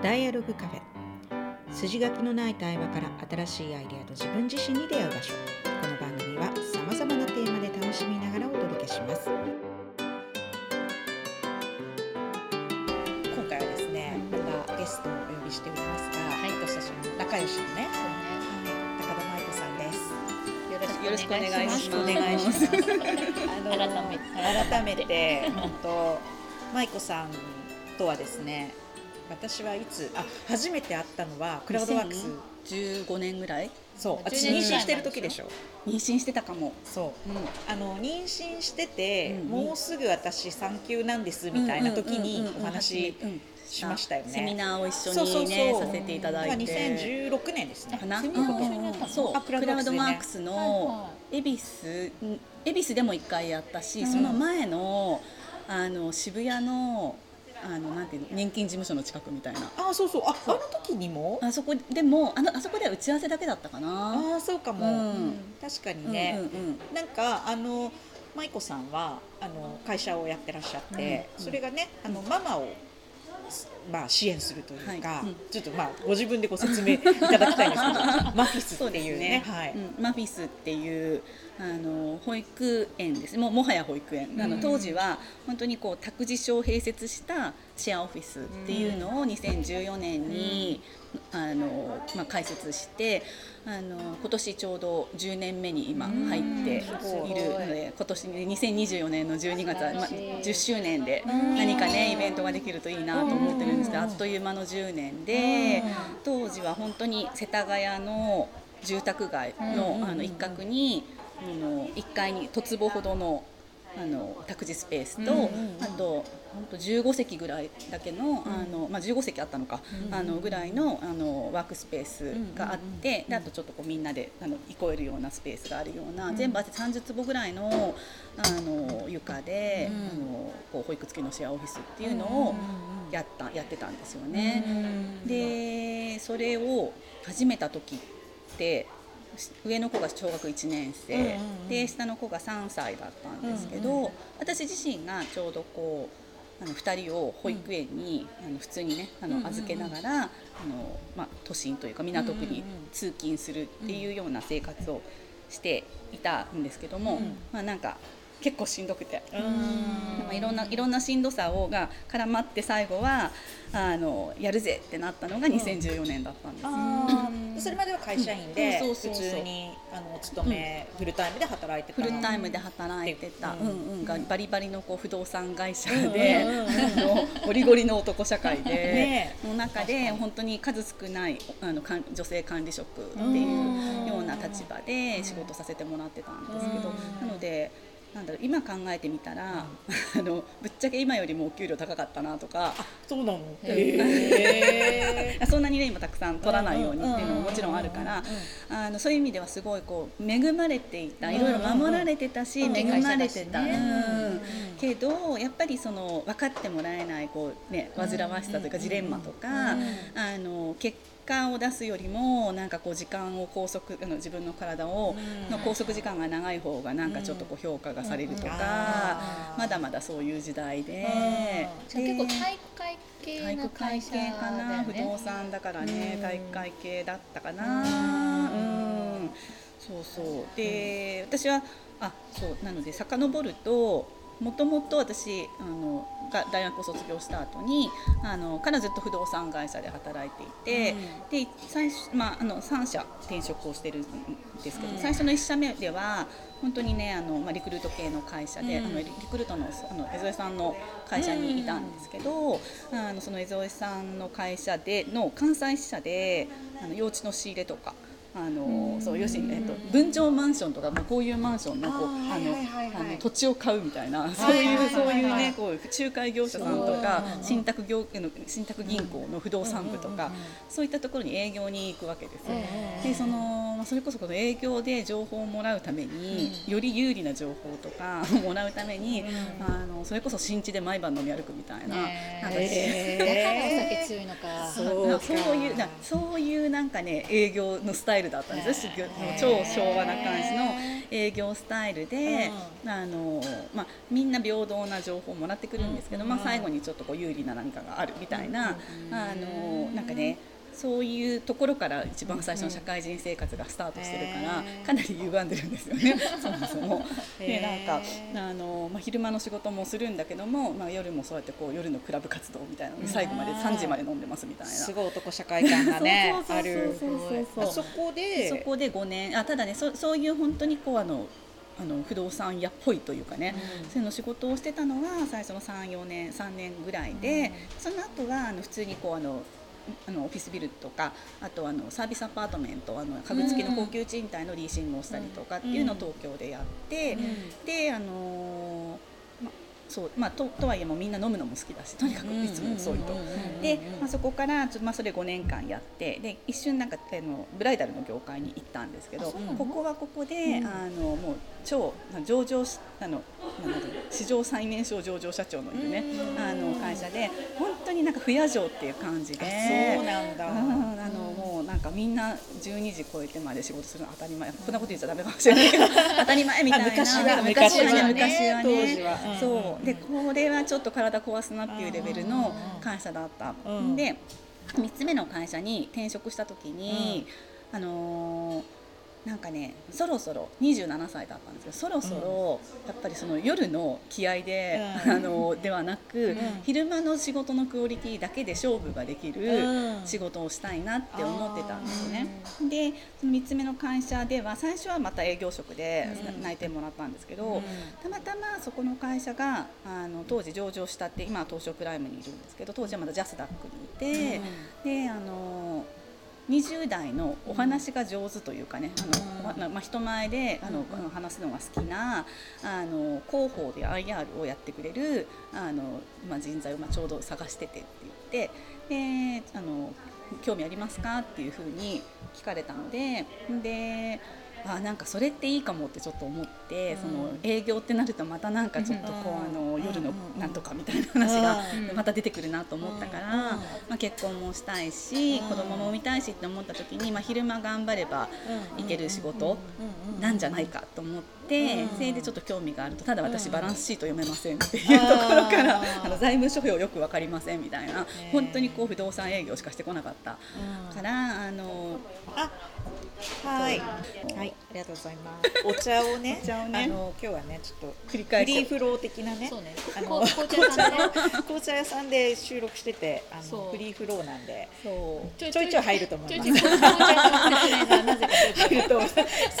ダイアログカフェ。筋書きのない対話から新しいアイデアと自分自身に出会う場所。この番組はさまざまなテーマで楽しみながらお届けします。今回はですねまたゲストをお呼びしておりますが、はい、私たちの仲良しのね、はい、高田舞子さんです。よろしくお願いします。お願いします。あの改めて。改めて。本当舞子さんとはですね、私はいつあ初めて会ったのはクラウドワークス。15年ぐらい？そう私妊娠してる時でしょ。妊娠してたかも。そう、うん、あの妊娠してて、うん、もうすぐ私産休なんですみたいな時にお話しましたよね。セミナーを一緒にねさせていただいて。2016年ですね。かな？そう。クラウドワークスの恵比寿恵比寿でも一回やったし、その前のあの渋谷のあのなんていうの年金事務所の近くみたいな。あそうそう。ああの時にも？あそこでもあのあそこでは打ち合わせだけだったかな。あそうかも、うん、確かにね、うんうんうん、なんかあの舞子さんはあの会社をやってらっしゃって、うん、それがねあのママをまあ、支援するというか、はい。うん、ちょっとまあご自分でご説明いただきたいんですけどマフィスっていうね、ね、はい、うん、マフィスっていうあの保育園です。もうもはや保育園、うん、あの当時は本当にこう託児所を併設したシェアオフィスっていうのを2014年に、あのまあ、開設してあの今年ちょうど10年目に今入ってい。るので今年2024年の12月は、まあ、10周年で何かねイベントができるといいなと思ってるんです。けどあっという間の10年で当時は本当に世田谷の住宅街のあの一角にあの1階に十坪ほどのあの託児スペースと、あと本当15席ぐらいだけの,、あのまあ、15席あったのか、あのぐらいのあのワークスペースがあって、であとちょっとこうみんなであの憩えるようなスペースがあるような、全部あって30坪ぐらいのあの床で、あのこう保育付きのシェアオフィスっていうのをやったやってたんですよね。でそれを始めた時って上の子が小学1年生、うんうんうん、で下の子が3歳だったんですけど、うんうん、私自身がちょうどこうあの2人を保育園に、うん、あの普通にねあの預けながら、あのまあ、都心というか港区に通勤するっていうような生活をしていたんですけども、うん、まあ、なんか結構しんどくて、うん、いろんないろんなしんどさをが絡まって最後はあのやるぜってなったのが2014年だったんです、うん、それまでは会社員で普通にあの勤め、フルタイムで働いてたフルタイムで働いてた、う。んうん。がバリバリのこう不動産会社で、のゴリゴリの男社会で、の中で本当に数少ないあの女性管理職っていうような立場で仕事させてもらってたんですけど、なので。なんだろう今考えてみたら、あのぶっちゃけ今よりもお給料高かったなとか。そうなの、え。ー、そんなにね今たくさん取らないようにっていうのももちろんあるから。あのそういう意味ではすごいこう恵まれていたいろいろ守られてたし、恵まれてた、うんけどやっぱりその分かってもらえないこう、ね、煩わしさというかジレンマとか、あの結果を出すよりもなんかこう時間を拘束あの自分の体を、の拘束時間が長い方がなんかちょっとこう評価がされるとか、まだまだそういう時代で、じゃ結構体育会系体育会系かな、不動産だからね、体育会系だったかな。うん。そうそう。で私はあそうなので遡るともともと私あのが大学を卒業した後にあのからずっと不動産会社で働いていて、うん、で最初、まあ、あの3社転職をしてるんですけど、うん、最初の1社目では本当にねあの、まあ、リクルート系の会社で、うん、あのリクルートのあの江添さんの会社にいたんですけど、あのその江添さんの会社での関西支社であの幼稚の仕入れとか。あのそう要するに、えっと、分譲マンションとかもこういうマンションのこうあの土地を買うみたいなそういうそういうねこう仲介業者さんとか信託業の信託銀行の不動産部とかそういったところに営業に行くわけですよ。でそのそれこそこの営業で情報をもらうためにより有利な情報とか もらうためにあのそれこそ新地で毎晩飲み歩くみたいな。なんかえー、だからお酒強いのか。そう。そういうなそういうなんかね営業のスタイルルだったんですよ。超昭和な感じの営業スタイルで、あのまあ、みんな平等な情報をもらってくるんですけど、まあ、最後にちょっとこう有利な何かがあるみたいな、あのなんかねそういうところから一番最初の社会人生活がスタートしてるから、かなり歪んでるんですよね。そもそも。でなんかあの、まあ、昼間の仕事もするんだけども、まあ、夜もそうやってこう夜のクラブ活動みたいなので最後まで3時まで飲んでますみたいな。すごい男社会感がね ある。そこでそこで5年あただねそそういう本当にこうあのあの不動産屋っぽいというかね、うん、そういうの仕事をしてたのは最初の34年3年ぐらいで、うん、その後はあの普通にこうあのあのオフィスビルとかあとあのサービスアパートメントあの家具付きの高級賃貸のリーシングをしたりとかっていうのを東京でやって、であのそうまあ、ととはいえもみんな飲むのも好きだしとにかくいつも遅いと。で、まあ、そこからちょ、まあ、それ5年間やってで一瞬なんかあのブライダルの業界に行ったんですけどここはここで、あのもう超上場あの史上最年少上場社長のいるねあの会社で本当になんか不夜城っていう感じでそうなんだ、あのもうなんかみんな12時超えてまで仕事するの当たり前こんなこと言っちゃダメかもしれないけど当たり前みたいな昔は昔はね昔はねそうでこれはちょっと体壊すなっていうレベルの会社だった。で3つ目の会社に転職した時に、あのーなんかねそろそろ27歳だったんですけどそろそろやっぱりその夜の気合で、うん、あのではなく、うん、昼間の仕事のクオリティだけで勝負ができる仕事をしたいなって思ってたんですよね。でその3つ目の会社では最初はまた営業職で内定もらったんですけど、たまたまそこの会社があの当時上場したって今は東証プライムにいるんですけど当時はまだジャスダックにいて、であの20代のお話が上手というかねあの、まあ、人前であの話すのが好きなあの広報で IR をやってくれるあの、まあ、人材をまあちょうど探しててって言ってであの興味ありますか？っていうふうに聞かれたのでであなんかそれっていいかもってちょっと思って、その営業ってなるとまたなんかちょっとこう、あの夜のなんとかみたいな話が また出てくるなと思ったから、まあ、結婚もしたいし、子供も産みたいしって思った時に、まあ、昼間頑張ればいける仕事なんじゃないかと思って。それでちょっと興味があるとただ私バランスシート読めませんっていうところからあの財務諸表よく分かりませんみたいな本当にこう不動産営業しかしてこなかったからあのあはい。はい、ありがとうございます。お茶をね、茶をねあの今日はねちょっと繰り返しフリーフロー的なね、ねあの 紅茶屋さんで、紅茶屋さんで収録してて、あのフリーフローなんで、そうちょいちょい入ると思います。なぜか入ると、そう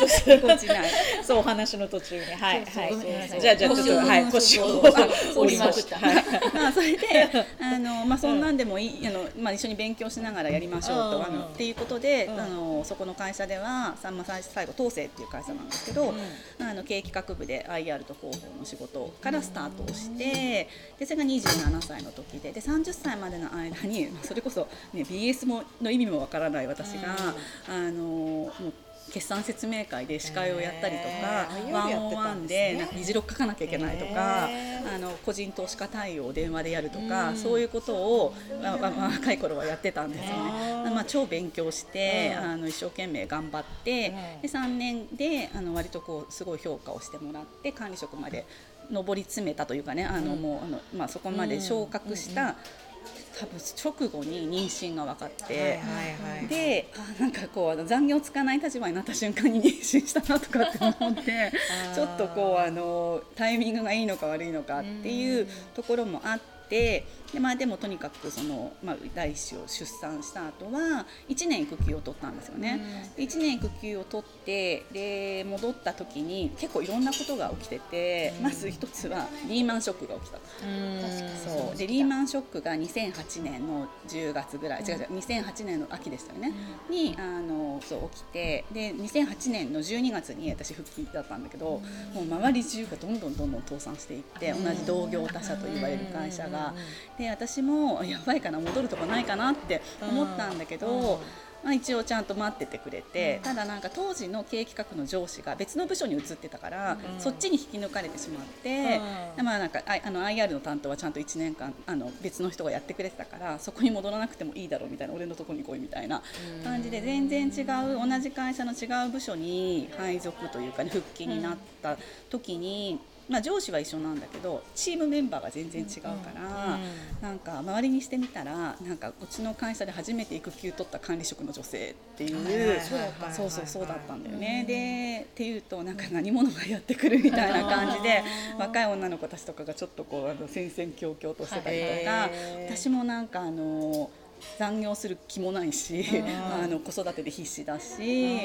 そうそうお話の途中に、はいはい。じゃあじゃあちょっとはい腰を折りました。まあそれであのまあそんなんでもいいあのまあ一緒に勉強しながらやりましょうとあのっていうことであのそこの会社ではさんま最後東勢っていう会社なんですけど、うん、あの経営企画部で IR と広報の仕事からスタートをしてでそれが27歳の時でで30歳までの間にそれこそ、ね、BS もの意味もわからない私が、あのもう決算説明会で司会をやったりとか、ワンオンワンでなんか議事録書かなきゃいけないとか、あの個人投資家対応を電話でやるとか、そういうことを、まあ、若い頃はやってたんですよね。まあ、超勉強して、あの一生懸命頑張って、で3年であの割とこうすごい評価をしてもらって管理職まで上り詰めたというかねあの、もうあの、まあ、そこまで昇格した、多分直後に妊娠が分かって、はいはいはい、であなんかこう残業つかない立場になった瞬間に妊娠したなとかって思って ちょっとこうあのタイミングがいいのか悪いのかっていうところもあって。でまあ、でもとにかくその、まあ、第一子を出産した後は1年育休を取ったんですよね。うん、1年育休を取ってで戻った時に結構いろんなことが起きてて、うん、まず一つはリーマンショックが起きた。そう。でリーマンショックが2008年の10月ぐらい、うん、違う違う2008年の秋でしたよね、にあのそう起きてで2008年の12月に私復帰だったんだけど、もう周り中がどんどんどんどん倒産していって同じ同業他社と言われる会社が。で私もやばいかな戻るとこないかなって思ったんだけど、まあ、一応ちゃんと待っててくれて、ただなんか当時の経営企画の上司が別の部署に移ってたから、そっちに引き抜かれてしまって、まあなんかあの IR の担当はちゃんと1年間あの別の人がやってくれてたからそこに戻らなくてもいいだろうみたいな俺のとこに来いみたいな感じで全然違う同じ会社の違う部署に配属というか、ね、復帰になった時に。まあ、上司は一緒なんだけどチームメンバーが全然違うから、なんか周りにしてみたらなんかうちの会社で初めて育休取った管理職の女性っていう、そうそうそうだったんだよね。でっていうとなんか何者がやってくるみたいな感じで若い女の子たちとかがちょっとこうあの戦々恐々としてたりとか、私もなんかあの。残業する気もないし、あの子育てで必死だし、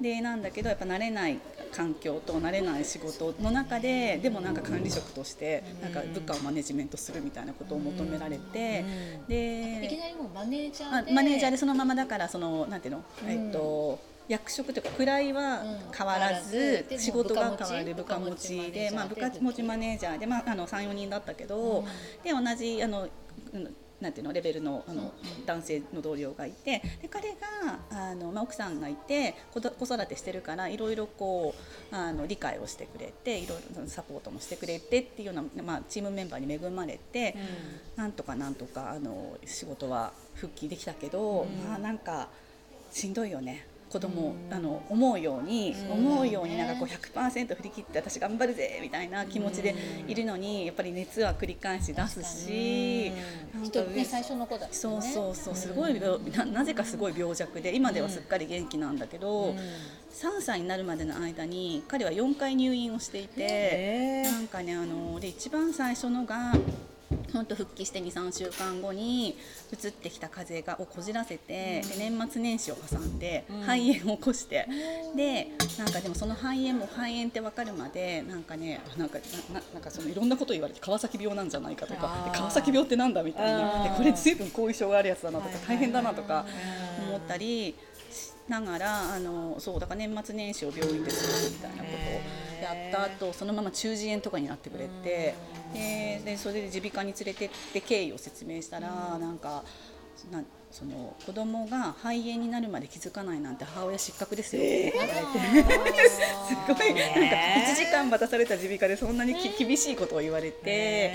でなんだけどやっぱ慣れない環境と慣れない仕事の中ででもなんか管理職としてなんか部下をマネジメントするみたいなことを求められて、でいきなりもうマネージャーでマネージャーでそのままだからそのなんていうの、えっと役職というか位は変わらず、仕事が変わる部下持ち。で、まあ、部下持ちマネージャーで、まあ、あの34人だったけど、で同じあのなんていうのレベルのあの、男性の同僚がいてで彼があの、まあ、奥さんがいて子育てしてるからいろいろこうあの理解をしてくれていろいろサポートもしてくれてっていうような、まあ、チームメンバーに恵まれて、うん、なんとかなんとかあの仕事は復帰できたけど、うん、まあなんかしんどいよね。子供、あの思うように、思うようになんかこう100%振り切って私頑張るぜみたいな気持ちでいるのにやっぱり熱は繰り返し出すし、ね、最初の子だ、ね、そうそうそうすごいななぜかすごい病弱で今ではすっかり元気なんだけど、3歳になるまでの間に彼は4回入院をしていてなんかねあので一番最初のが本当復帰して23週間後に移ってきた風邪がをこじらせて、で年末年始を挟んで肺炎を起こして、でなんかでもその肺炎も肺炎って分かるまでなんかねなんかななんかそのいろんなこと言われて川崎病なんじゃないかとか川崎病ってなんだみたいな。でこれ随分後遺症があるやつだなとか大変だなとか思ったり。ながらあのそうだから年末年始を病院で過ごすみたいなことをやった後そのまま中耳炎とかになってくれてででそれで耳鼻科に連れてって経緯を説明したらなんかなその子供が肺炎になるまで気づかないなんて母親失格ですよ。って言われて、すごい。なんか1時間待たされた耳鼻科でそんなにき、厳しいことを言われて、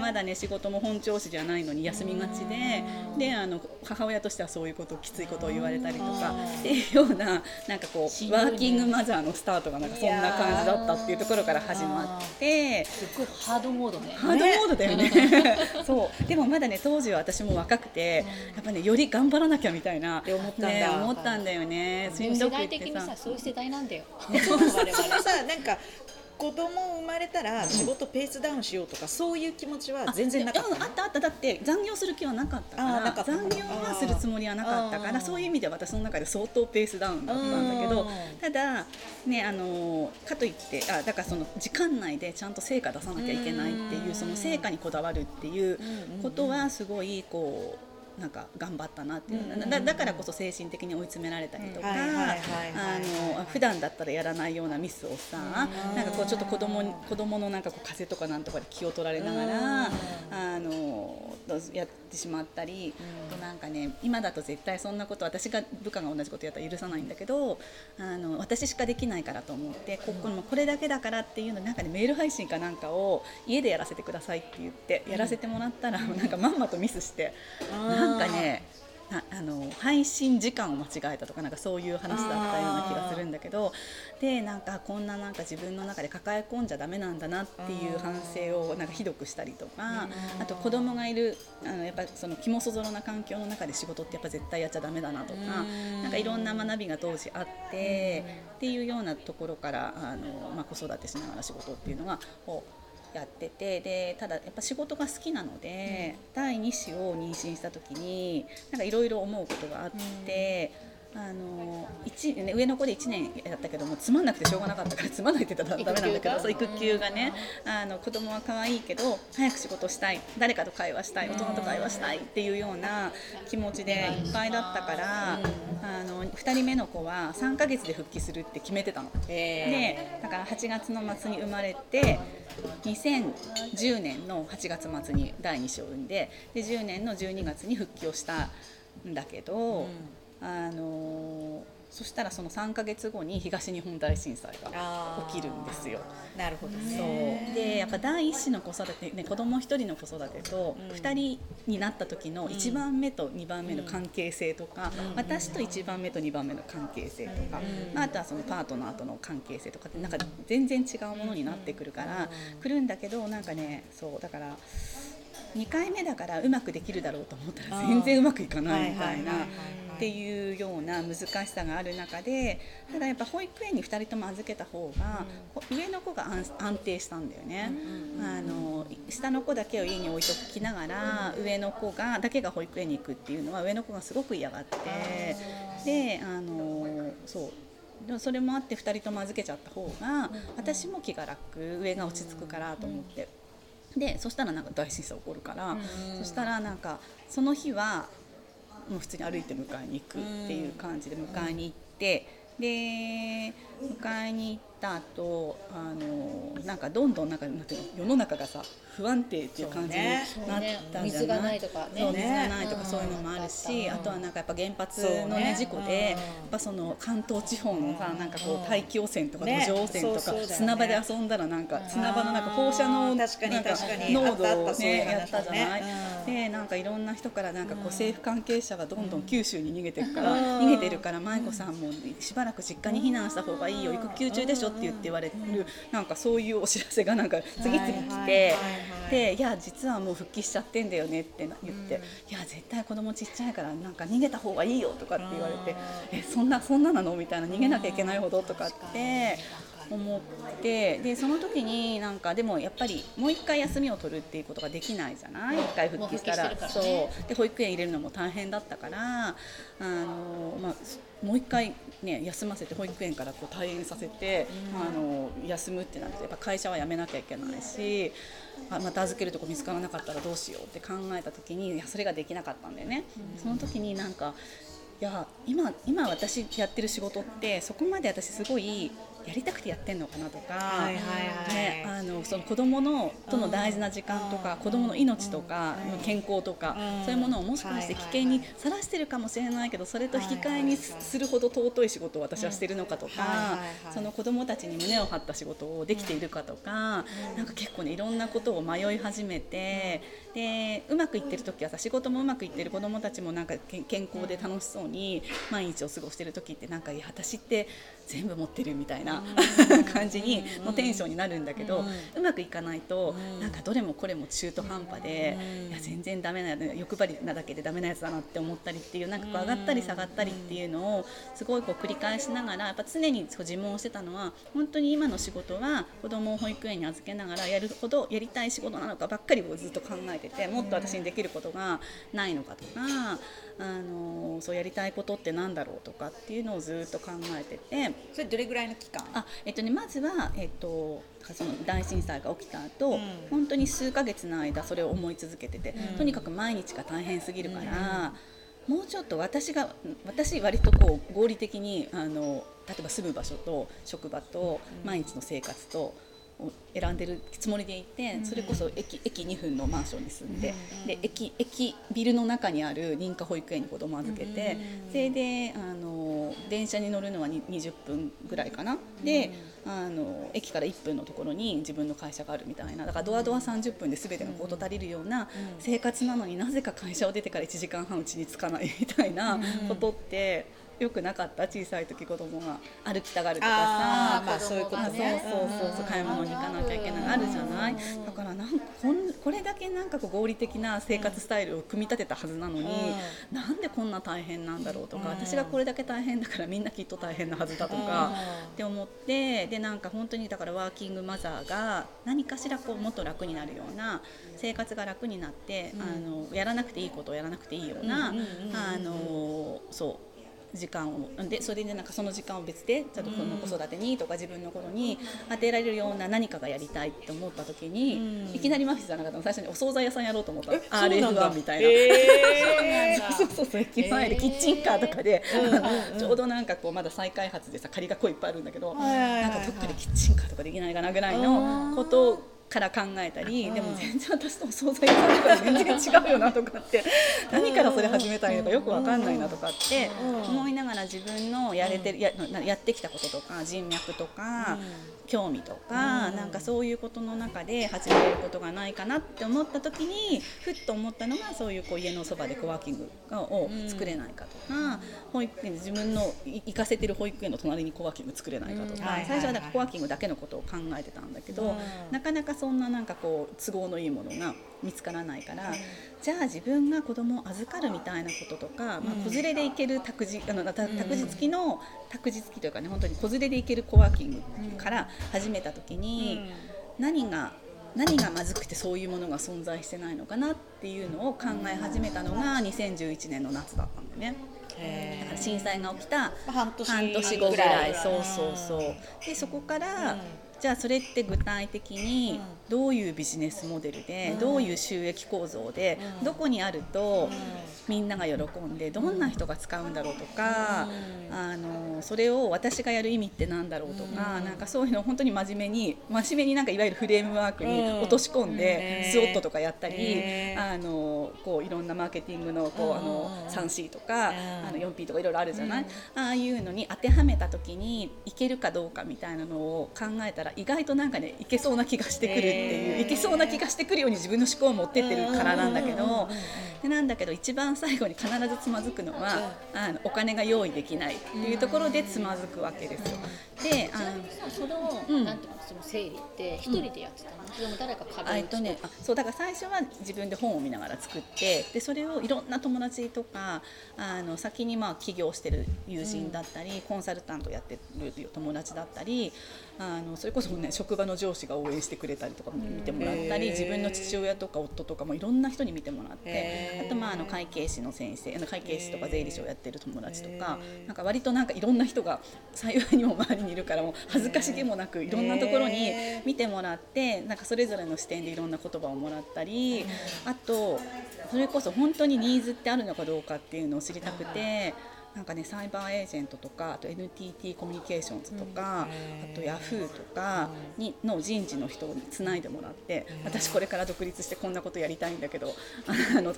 まだね仕事も本調子じゃないのに休みがちでであの母親としてはそういうこときついことを言われたりとかっていうようななんかこうワーキングマザーのスタートがなんかそんな感じだったっていうところから始まって。すごいハードモードね。ハードモードだよね。そう。でもまだね当時は私も若くてやっぱねより頑張らなきゃみたいな。って思ったんだ、ね、思ったんだよね。世代的にさそういう世代なんだよ。そのさ なんか子供生まれたら仕事ペースダウンしようとかそういう気持ちは全然なかった、ね、あったあった。だって残業する気はなかったから残業はするつもりはなかったからそういう意味では私の中で相当ペースダウンだったんだけどただねあのかといってあだからその時間内でちゃんと成果出さなきゃいけないっていうその成果にこだわるっていうことはすごいこうなんか頑張ったなっていう、うんだだからこそ精神的に追い詰められたりとか普段だったらやらないようなミスをさ、なんかこうちょっと子供子供のなんかこう風邪とかなんとかで気を取られながら、あのやってしまったり、となんかね今だと絶対そんなこと私が部下が同じことやったら許さないんだけどあの私しかできないからと思ってこここれだけだからっていうのなんかねメール配信かなんかを家でやらせてくださいって言ってやらせてもらったら、なんかまんまとミスして。なんかねあの配信時間を間違えたとかなんかそういう話だったような気がするんだけどでなんかこんななんか自分の中で抱え込んじゃだめなんだなっていう反省をなんかひどくしたりとかあと子供がいるあのやっぱその肝そぞろな環境の中で仕事ってやっぱ絶対やっちゃだめだなとかなんかいろんな学びが当時あってっていうようなところからあの、まあ、子育てしながら仕事っていうのがこうやっててでただやっぱ仕事が好きなので、うん、第2子を妊娠した時になんかいろいろ思うことがあって。あの1上の子で1年やったけどもつまんなくてしょうがなかったからつまんないって言ったらダメなんだけどそう育休がねあの子供は可愛いけど早く仕事したい誰かと会話したい大人と会話したいっていうような気持ちでいっぱいだったからあの2人目の子は3ヶ月で復帰するって決めてたの。でだから8月の末に生まれて2010年の8月末に第2子を産んでで10年の12月に復帰をしたんだけど。うんあのそしたらその3か月後に東日本大震災が起きるんですよ。なるほど、ね、そう。でやっぱ第一子の子育て、ね、子供一人の子育てと2人になった時の1番目と2番目の関係性とか、うん、私と1番目と2番目の関係性とか、うん、あとはそのパートナーとの関係性とかってなんか全然違うものになってくるから来るんだけどなんかねそうだから。2回目だからうまくできるだろうと思ったら全然うまくいかないみたいなっていうような難しさがある中でただやっぱ保育園に2人とも預けた方が、上の子が安定したんだよね、あの下の子だけを家に置いときながら、上の子がだけが保育園に行くっていうのは上の子がすごく嫌がってであのそう。でもそれもあって2人とも預けちゃった方が私も気が楽。上が落ち着くからと思って。でそしたらなんか大震災起こるから、そしたらなんかその日はもう普通に歩いて迎えに行くっていう感じで迎えに行って、で迎えに行った後あのなんかどんどんなんかなんていうの世の中がさ不安定っていう感じになったんじゃない、水がないとか、ね、そう水がないとかそういうのもあるし、あとはなんかやっぱ原発のね事故で、やっぱその関東地方のさなんかこう大気汚染とか土壌汚染とか、砂場で遊んだらなんか砂場のなんか放射能なんか濃度をねやったじゃない？でなんかいろんな人からなんかこう政府関係者がどんどん九州に逃げてるから、逃げてるから舞子さんもしばらく実家に避難した方がいいよ育休中でしょって言って言われるなんかそういうお知らせがなんか次々来て。で「いや実はもう復帰しちゃってんだよね」って言って「いや絶対子供ちっちゃいからなんか逃げた方がいいよ」とかって言われて「えそんなそんななの?」みたいな逃げなきゃいけないほどとかって思ってでその時になんかでもやっぱりもう一回休みを取るっていうことができないじゃない？一回復帰したら、ね、そう。で保育園入れるのも大変だったからあの、まあ、もう一回、ね、休ませて保育園からこう退園させて、うん、あの休むってなってやっぱ会社は辞めなきゃいけないしあまた預けるとこ見つからなかったらどうしようって考えた時にいやそれができなかったんだよね。うん、その時になんかいや今今私やってる仕事ってそこまで私すごいやりたくてやってんのかなとか、ね、あのその子供のとの大事な時間とか、子供の命とか、健康とか、そういうものをもしかして危険にさらしてるかもしれないけどそれと引き換えにするほど尊い仕事を私はしてるのかとか、その子供たちに胸を張った仕事をできているかとか、なんか結構ねいろんなことを迷い始めて、でうまくいってる時はさ仕事もうまくいってる子供たちもなんか健康で楽しそうに毎日を過ごしてる時ってなんか私って全部持ってるみたいな感じにのテンションになるんだけど、うまくいかないとなんかどれもこれも中途半端で、いや全然ダメな欲張りなだけでダメなやつだなって思ったりっていうなんかこう上がったり下がったりっていうのをすごいこう繰り返しながらやっぱ常に自問してたのは本当に今の仕事は子供を保育園に預けながらやるほどやりたい仕事なのかばっかりをずっと考えててもっと私にできることがないのかとか。あのそうやりたいことってなんだろうとかっていうのをずっと考えてて。それどれぐらいの期間？あ、えっとね、まずは、えっと、その大震災が起きた後、うん、本当に数ヶ月の間それを思い続けてて、うん、とにかく毎日が大変すぎるから。もうちょっと私が私割とこう合理的にあの例えば住む場所と職場と毎日の生活とを選んでるつもりでいてそれこそ駅駅2分のマンションに住んでで駅駅ビルの中にある認可保育園に子供預けてそれであの電車に乗るのは20分ぐらいかな。であの駅から1分のところに自分の会社があるみたいな。だからドアドア30分で全てのこと足りるような生活なのになぜか会社を出てから1時間半うちに着かないみたいなことって。よくなかった小さい時子供が歩きたがるとかさまあ、そういうことね。そうそうそう買い物に行かなきゃいけない。あるじゃない。だからなんかこんこれだけなんかこう合理的な生活スタイルを組み立てたはずなのに、うん、なんでこんな大変なんだろうとか、うん、私がこれだけ大変だからみんなきっと大変なはずだとか、うん、って思ってでなんか本当にだからワーキングマザーが何かしらこうもっと楽になるような生活が楽になって、あのやらなくていいことをやらなくていいような、あのそう時間をでそれでなんかその時間を別でちょっとこの子育てにとか自分のことに当てられるような何かがやりたいって思った時に、いきなりマフィスじゃなかったの最初にお惣菜屋さんやろうと思った。RF1 みたいな、えー、そうそうそう駅前でキッチンカーとかで、えー、ちょうどなんかこうまだ再開発でさ仮がこういっぱいあるんだけど、なんかどっかでキッチンカーとかできないかなぐらいのことから考えたり、でも全然私とお惣菜屋さんとか全然違うよなとかって何からそれ始めたらいいのかよくわかんないなとかって思いながら自分のやれてるややってきたこととか人脈とか、興味とか、なんかそういうことの中で始めることがないかなって思った時にふっと思ったのがそういうこう家のそばでコワーキングを作れないかとか、保育園自分の行かせてる保育園の隣にコワーキング作れないかとか、最初はだコワーキングだけのことを考えてたんだけど、なかなかそんななんかこう都合のいいものが見つからないから、じゃあ自分が子供を預かるみたいなこととか、まあ、子連れで行ける託児あの託児付きの託児付きというかね本当に子連れで行けるコワーキングから始めた時に、何が何がまずくてそういうものが存在してないのかなっていうのを考え始めたのが2011年の夏だったんだよね。だから震災が起きた半年後ぐらい。そうそうそう。でそこから、じゃあそれって具体的にどういうビジネスモデルでどういう収益構造でどこにあるとみんなが喜んでどんな人が使うんだろうとかあのそれを私がやる意味ってなんだろうとかなんかそういうのを本当に真面目に真面目になんかいわゆるフレームワークに落とし込んでスウォットとかやったりあのこういろんなマーケティングのこうあの 3C とかあの 4P とかいろいろあるじゃない？ああいうのに当てはめた時にいけるかどうかみたいなのを考えたら意外となんかねいけそうな気がしてくるっていういけそうな気がしてくるように自分の思考を持ってってるからなんだけど。でなんだけど一番最後に必ずつまずくのはあのお金が用意できないっていうところでつまずくわけですよ。であのその、うん、なんていうのその整理って一人でやってたの、うん、それも誰か壁にとねあそうだから最初は自分で本を見ながら作ってでそれをいろんな友達とかあの先にまあ起業してる友人だったり、うん、コンサルタントやってる友達だったりあのそれこそね職場の上司が応援してくれたりとか見てもらったり自分の父親とか夫とかもいろんな人に見てもらってあとまああの会計士の先生会計士とか税理士をやってる友達とかなんか割となんかいろんな人が幸いにも周りにいるからもう恥ずかしげもなくいろんなところに見てもらってなんかそれぞれの視点でいろんな言葉をもらったりあとそれこそ本当にニーズってあるのかどうかっていうのを知りたくて。なんかねサイバーエージェントとかあと NTT コミュニケーションズとか、あとヤフーとかにの人事の人につないでもらって私これから独立してこんなことやりたいんだけどあの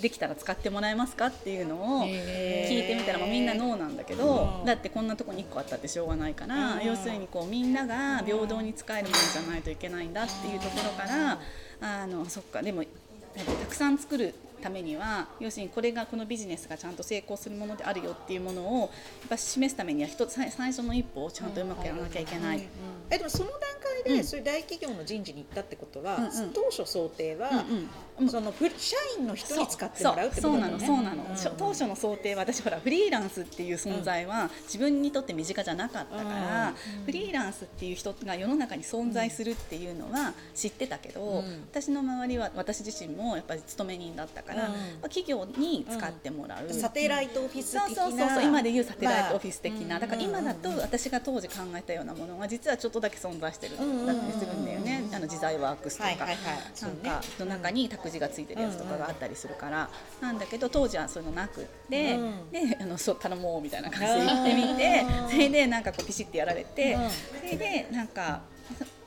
できたら使ってもらえますかっていうのを聞いてみたら、まあ、みんなノーなんだけどだってこんなとこに1個あったってしょうがないから要するにこうみんなが平等に使えるものじゃないといけないんだっていうところからあのそっかでもたくさん作るためには要するにこれがこのビジネスがちゃんと成功するものであるよっていうものをやっぱ示すためには一つ最初の一歩をちゃんとうまくやらなきゃいけない。えでもその段階で、そういう大企業の人事に行ったってことは、うんうん、当初想定は、うんうん、その社員の人に使ってもらうってことだよね。そうなの、そうなの、当初の想定は私ほらフリーランスっていう存在は自分にとって身近じゃなかったから、フリーランスっていう人が世の中に存在するっていうのは知ってたけど、私の周りは私自身もやっぱり勤め人だったから、企業に使ってもらう、サテライトオフィス的な。そうそうそう今でいうサテライトオフィス的な、だから今だと私が当時考えたようなものが実はちょっとだけ存在してる。だったりするん。だよね、あの自在ワークスとか、なんかの中に託児がついてるやつとかがあったりするから、なんだけど当時はそういうのなくって、であのそう頼もうみたいな感じで行ってみてそれでなんかこうピシッてやられて、それでなんか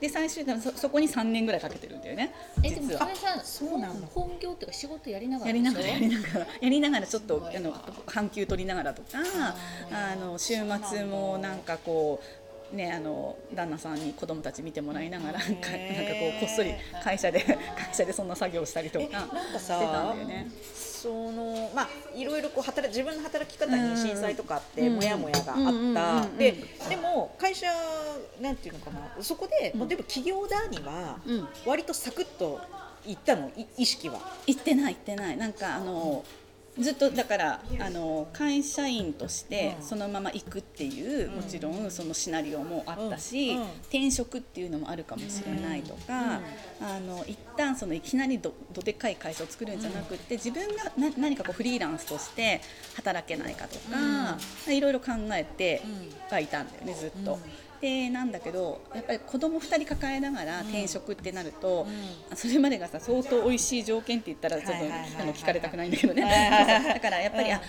で最終的にそこに3年ぐらいかけてるんだよねえでもそれさそうなの。本業っていうか仕事やりながらやりながらやりながらやりながらちょっとあの半休取りながらとかあの週末もなんかこうね、あの旦那さんに子供たち見てもらいながら なんかこうこっそり会社で 会社でそんな作業したりとかしてたんだよね。そのまあいろいろこう働自分の働き方に震災とかあって、もやもやがあった、ででも会社なんていうのかなそこで、もうでも企業だには割とサクッと行ったの意識は。行ってない行ってない。なんかあの、ずっとだからあの会社員としてそのまま行くっていう、もちろんそのシナリオもあったし、転職っていうのもあるかもしれないとか、あの一旦そのいきなりどどでかい会社を作るんじゃなくて、自分がな何かこうフリーランスとして働けないかとか、いろいろ考えてはいたんだよねずっと。でなんだけどやっぱり子供2人抱えながら転職ってなると、それまでがさ相当美味しい条件って言ったらちょっとあの聞かれたくないんだけどね。だからやっぱり、あ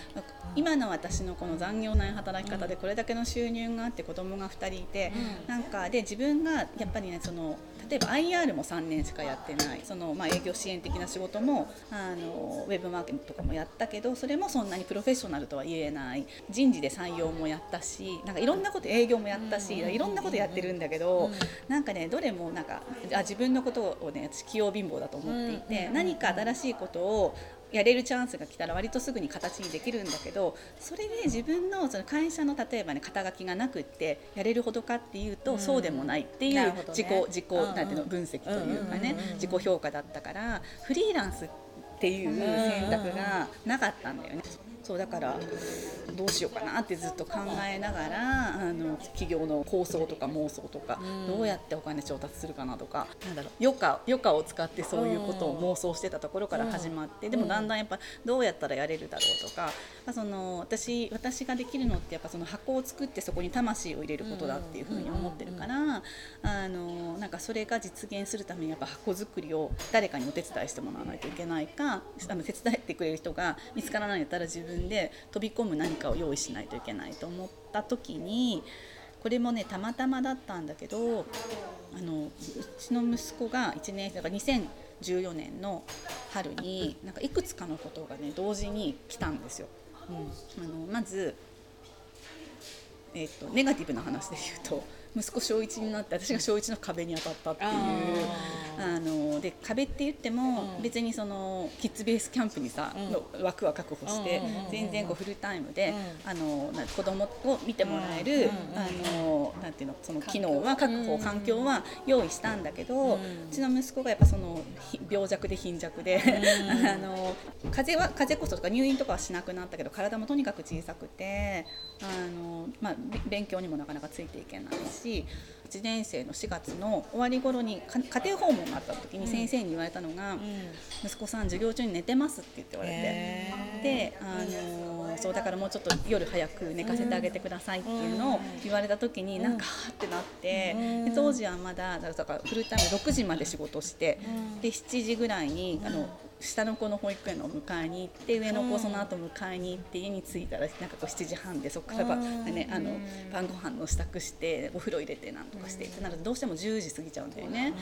今の私のこの残業ない働き方でこれだけの収入があって子供が2人いて、なんかで自分がやっぱりねその例えば IR も3年しかやってないその、まあ、営業支援的な仕事もあのウェブマーケットとかもやったけどそれもそんなにプロフェッショナルとは言えない。人事で採用もやったしなんかいろんなこと営業もやったしいろんなことやってるんだけどなんかねどれもなんかあ自分のことをね器用貧乏だと思っていて何か新しいことをやれるチャンスが来たら割とすぐに形にできるんだけどそれで自分のその会社の例えばね肩書きがなくってやれるほどかっていうと、そうでもないっていう自己、自己なんていうの分析というかね、自己評価だったからフリーランスっていう選択がなかったんだよね。そうだからどうしようかなってずっと考えながらあの企業の構想とか妄想とか、どうやってお金調達するかなとかなんだろう余暇余暇を使ってそういうことを妄想してたところから始まって、でもだんだんやっぱどうやったらやれるだろうとか、まあ、その私私ができるのってやっぱその箱を作ってそこに魂を入れることだっていうふうに思ってるから、あのなんかそれが実現するためにやっぱ箱作りを誰かにお手伝いしてもらわないといけないかあの手伝ってくれる人が見つからないんだったら自分分で飛び込む何かを用意しないといけないと思った時にこれもねたまたまだったんだけどあのうちの息子が1年生だから2014年の春になんかいくつかのことがね同時に来たんですよ。うん、あのまず、えーと、とネガティブな話で言うと息子小1になって私が小1の壁に当たったっていう。あので壁って言っても別にそのキッズベースキャンプにさ、うん、の枠は確保して全然こうフルタイムで、うん、あの子供を見てもらえる、あのなんていうのその機能は確保環境は用意したんだけど、うちの息子がやっぱその病弱で貧弱で あの風邪は風邪こそとか入院とかはしなくなったけど体もとにかく小さくてあの、まあ、勉強にもなかなかついていけないし。し1年生の4月の終わり頃に家庭訪問があった時に先生に言われたのが「息子さん授業中に寝てます」って言って言われてであのそうだからもうちょっと夜早く寝かせてあげてくださいっていうのを言われた時になんかはってなってで当時はまだだからフルタイム6時まで仕事してで7時ぐらいにあの下の子の保育園の迎えに行って上の子その後迎えに行って家に着いたらなんかこう7時半でそこからば、ね、あの晩ご飯の支度してお風呂入れてなんとかしてってなるとどうしても10時過ぎちゃうんだよね。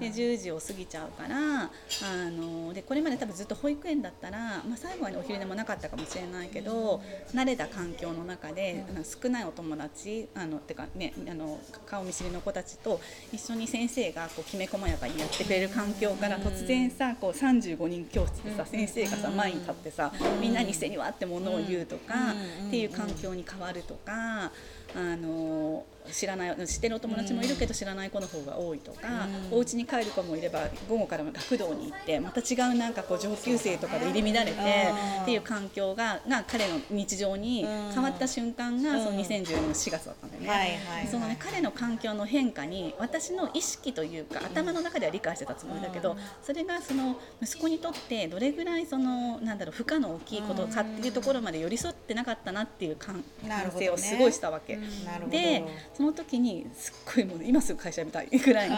で10時を過ぎちゃうからあのでこれまで多分ずっと保育園だったら、まあ、最後は、ね、お昼寝もなかったかもしれないけど慣れた環境の中で少ないお友達あのてか、ね、あの顔見知りの子たちと一緒に先生がこうきめ細やかにやってくれる環境から突然さこう35人教室でさ先生がさ前に立ってさみんなに背にわってものを言うとかっていう環境に変わるとかあの知らない知ってるお友達もいるけど知らない子の方が多いとか、うん、お家に帰る子もいれば午後から学童に行ってまた違うなんかこう上級生とかで入り乱れてっていう環境がが彼の日常に変わった瞬間がその2014年の4月だったんだよね。そのね彼の環境の変化に私の意識というか頭の中では理解してたつもりだけどそれがその息子にとってどれぐらいそのなんだろう負荷の大きいことかっていうところまで寄り添ってなかったなっていう感性をすごいしたわけ。でその時にすっごいもう今すぐ会社辞めたいぐらいに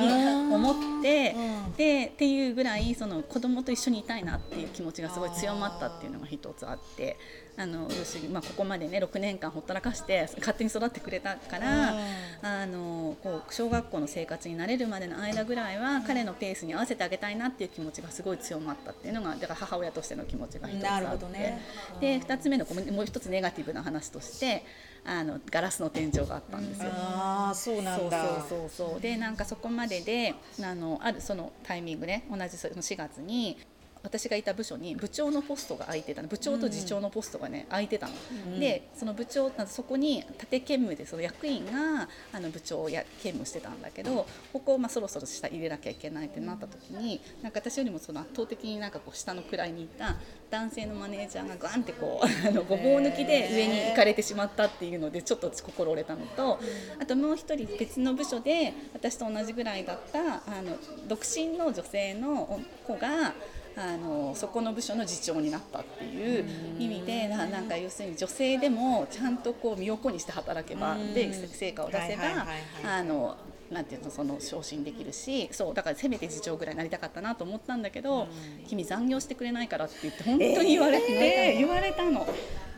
思って、でっていうぐらいその子供と一緒にいたいなっていう気持ちがすごい強まったっていうのが一つあってあのまあ、ここまでね6年間ほったらかして勝手に育ってくれたから、あのこう小学校の生活に慣れるまでの間ぐらいは彼のペースに合わせてあげたいなっていう気持ちがすごい強まったっていうのがだから母親としての気持ちが一つあって、ね、で2つ目のもう一つネガティブな話としてあのガラスの天井があったんですよ。ああそうなんだ。そうそうそうでなんかそこまでであのあるそのタイミングね同じその4月に私がいた部署に部長のポストが空いてたの。部長と次長のポストがね空いてたの、うん、でその部長そこに縦兼務でその役員があの部長をや兼務してたんだけどここをまあそろそろ下入れなきゃいけないってなった時になんか私よりもその圧倒的になんかこう下の位にいた男性のマネージャーがガンってこうあのごぼう抜きで上に行かれてしまったっていうのでちょっと心折れたのとあともう一人別の部署で私と同じぐらいだったあの独身の女性の子があのそこの部署の次長になったっていう意味ではなんか要するに女性でもちゃんとこう身を粉にして働けばで成果を出せばあのなんていうのその昇進できるしそうだからせめて次長ぐらいになりたかったなと思ったんだけど、君残業してくれないからって言って本当に言われて、えー、言われたの。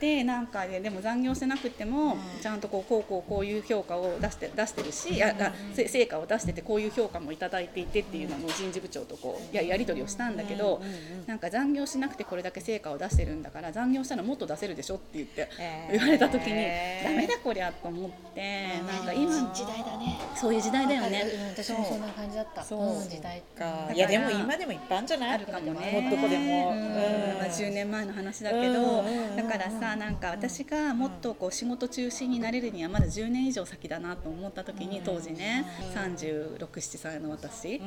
でなんかででも残業してなくても、ちゃんとこうこうこうこういう評価を出して出してるし、や成果を出しててこういう評価も頂いていてっていうのを人事部長とこうややり取りをしたんだけど、なんか残業しなくてこれだけ成果を出してるんだから残業したらもっと出せるでしょって言って言われた時に、えー、ダメだこりゃと思って、なんか今時代だね。そういう時代だよね、私もそんな感じだった。そう。時代かいやでも今でも一般じゃない？あるかもね。もっとこでも、うん。まあ、10年前の話だけど、だからさなんか私がもっとこう仕事中心になれるにはまだ10年以上先だなと思った時に当時ね367歳の私。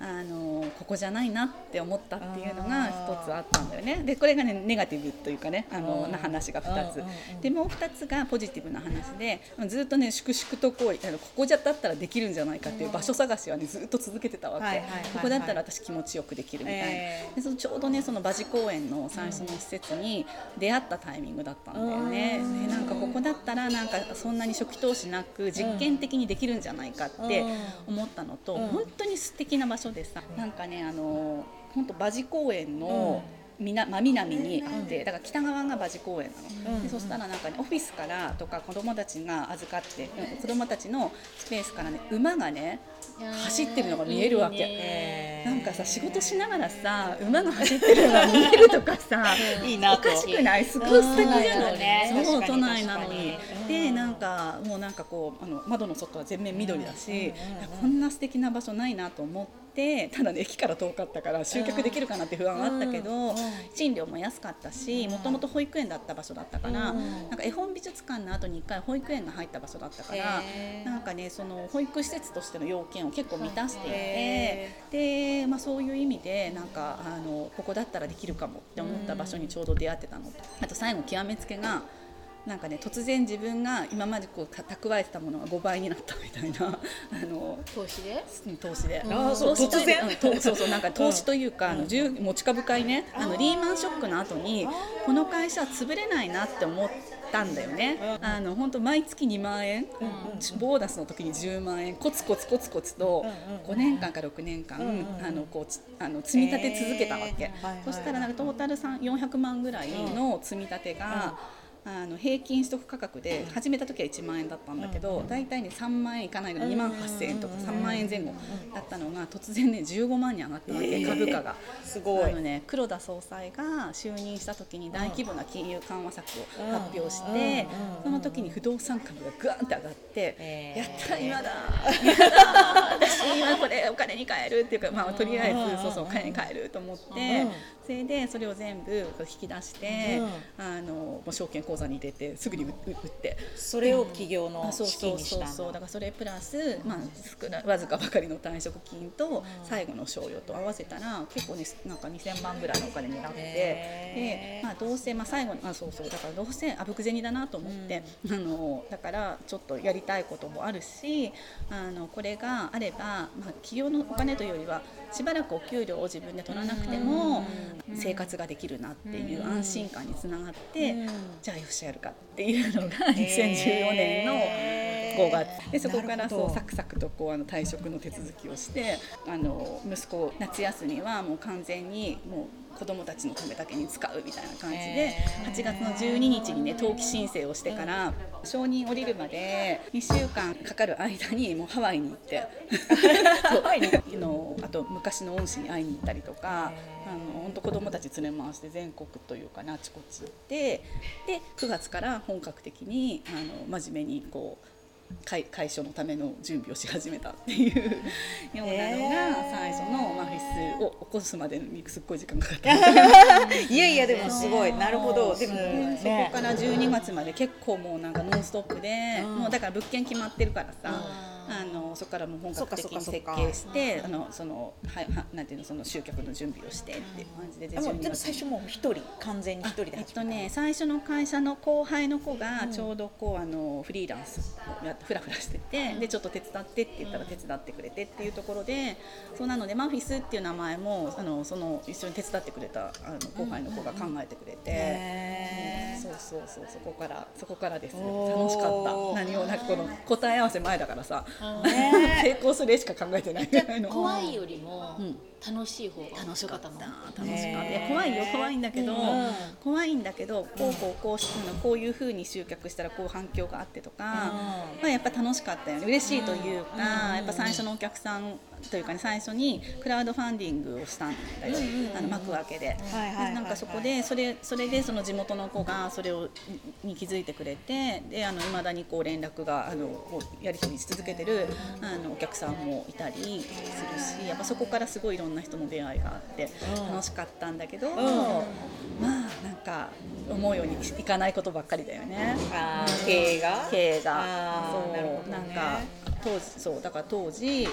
あのここじゃないなって思ったっていうのが一つあったんだよね。でこれがねネガティブというかねあのな話が2つ。でもう2つがポジティブな話でずっとね粛々とこうあのここじゃだったらできるんじゃないかっていう場所探しはねずっと続けてたわけ。ここだったら私気持ちよくできるみたいな、でそのちょうどねその馬事公園の最初の施設に出会ったタイミングだったんだよね。でなんかここだったらなんかそんなに初期投資なく実験的にできるんじゃないかって思ったのと、本当に素敵な場所でさなんかねあの本当馬事公園の、みな真南にあってだから北側が馬事公園なの、でそしたらなんかねオフィスからとか子供たちが預かって、うん、子供たちのスペースからね馬がね走ってるのが見えるわけ。なんかさ仕事しながらさ馬が走ってるのが見えるとかさいいなおかしくない？すごい素敵じゃない、ね、そう都内なのに。でなんかもうなんかこうあの窓の外は全面緑だし、こんな素敵な場所ないなと思って。てただね駅から遠かったから集客できるかなって不安はあったけど、賃料も安かったしもともと保育園だった場所だったから、なんか絵本美術館の後に1回保育園が入った場所だったからなんかねその保育施設としての要件を結構満たしていてで、まあ、そういう意味でなんかあのここだったらできるかもって思った場所にちょうど出会ってたのと。あと最後極めつけが。なんかね突然自分が今までこう蓄えてたものが5倍になったみたいな。あの投資で？投資で、ああそう突然、うん、そうそうなんか投資というか、うん、あの持ち株会ね。あのリーマンショックの後にこの会社は潰れないなって思ったんだよね、あの本当毎月2万円、ボーナスの時に10万円。コツコツコツコツと5年間か6年間、あのこうあの積み立て続けたわけ、そしたらなんかトータル400万ぐらいの積み立てが、あの平均取得価格で始めた時は1万円だったんだけど大体ね3万円いかないの2万8,000円とか3万円前後だったのが突然ね15万に上がったわけ株価が。すごい。あの、ね、黒田総裁が就任した時に大規模な金融緩和策を発表してその時に不動産株がぐわんって上がってやった今だ。私今これお金に換えるっていうか、まあ、とりあえずそうそうお金に換えると思ってそれでそれを全部引き出して、あの証券口座に入れてすぐに売って。それを企業の資金にしたそうだからそれプラス、まあ、少なわずかばかりの退職金と最後の賞与と合わせたら結構ねなんか2000万ぐらいのお金になってで、まあ、どうせ、まあ、最後あそうそう。だからどうせあぶく銭だなと思って、うん、あのだからちょっとやりたいこともあるしあのこれがあれば、まあ、企業のお金というよりはしばらくお給料を自分で取らなくても生活ができるなっていう安心感につながってじゃあよしやるかっていうのが2014年の5月。でそこからそうサクサクとこうあの退職の手続きをしてあの息子夏休みはもう完全にもう子どもたちのためだけに使うみたいな感じで8月の12日にね登記申請をしてから承認降りるまで2週間かかる間にもうハワイに行って。ハワイに？のあと昔の恩師に会いに行ったりとかあの本当子どもたち連れ回して全国というかねあちこち行ってで9月から本格的にあの真面目にこう解解消のための準備をし始めたっていうようなのが最初のマフィスを起こすまでにすっごい時間かかった。いやいやでもすごい。なるほど。でも、ね、そこから12月まで結構もうなんかノンストップで、もうだから物件決まってるからさ。あのそこからもう本格的に設計してあのそのはいはなんていうのその集客の準備をしてっていう感じででもでも最初もう一人完全に一人でえっとね最初の会社の後輩の子がちょうどこうあのフリーランスフラフラしててでちょっと手伝ってって言ったら手伝ってくれてっていうところでそうなのでマフィスっていう名前もあのその一緒に手伝ってくれたあの後輩の子が考えてくれて。そうそうそこからそこからですよ楽しかった。何をなんかこの答え合わせ前だからさ、ね成功する絵しか考えてない。ぐらいの。怖いよりもうん。楽しい方が楽しかった。楽しかった、怖いよ怖いんだけど、うん怖いんだけどこうこうこうしこういうふうに集客したらこう反響があってとか、まあ、やっぱ楽しかったよね。嬉しいというか、やっぱ最初のお客さんというかね最初にクラウドファンディングをしたんだよ、あの幕開けで。なんかそこでそれそれでその地元の子がそれをに気づいてくれてであの未だにこう連絡があのこうやり取りし続けてるあのお客さんもいたりするしやっぱそこからすごいいろんな人の出会いがあって楽しかったんだけど、まあなんか思うようにいかないことばっかりだよね。あー経営が？経営が。そう。ね。なんか当時そうだから当時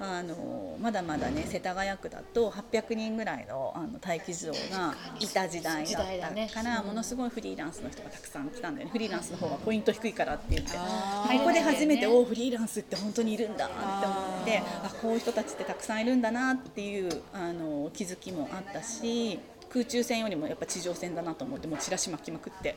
あのまだまだね世田谷区だと800人ぐらいのあの待機児童がいた時代だったから、ものすごいフリーランスの人がたくさん来たんだよね。フリーランスの方がポイント低いからって言って。ここで初めて、ねおフリーランスって本当にいるんだって思ってあこういう人たちってたくさんいるんだなっていうあの気づきもあったし空中戦よりもやっぱ地上戦だなと思ってもうチラシ巻きまくって。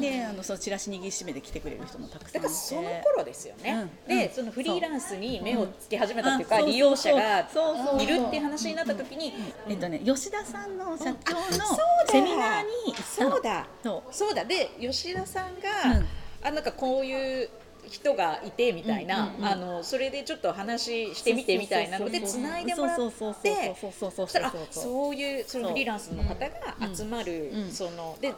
であのそのチラシ握りしめて来てくれる人もたくさんいて。だからその頃ですよね、うん。でそのフリーランスに目をつけ始めたっていうか、う。ん。あ利用者がそうそうそういるっていう話になった時に、えっとね、吉田さんの社長のそうだ。セミナーに行ったの。そうだ。そう。そうだ。で吉田さんが、うん。あなんかこういう人がいてみたいな、あのそれでちょっと話してみてみたいなのでつないでもらってそうそうそうそうそうそうそしたらあそうそうそういうそのフリーランスの方が集まる、うん。そので、ね、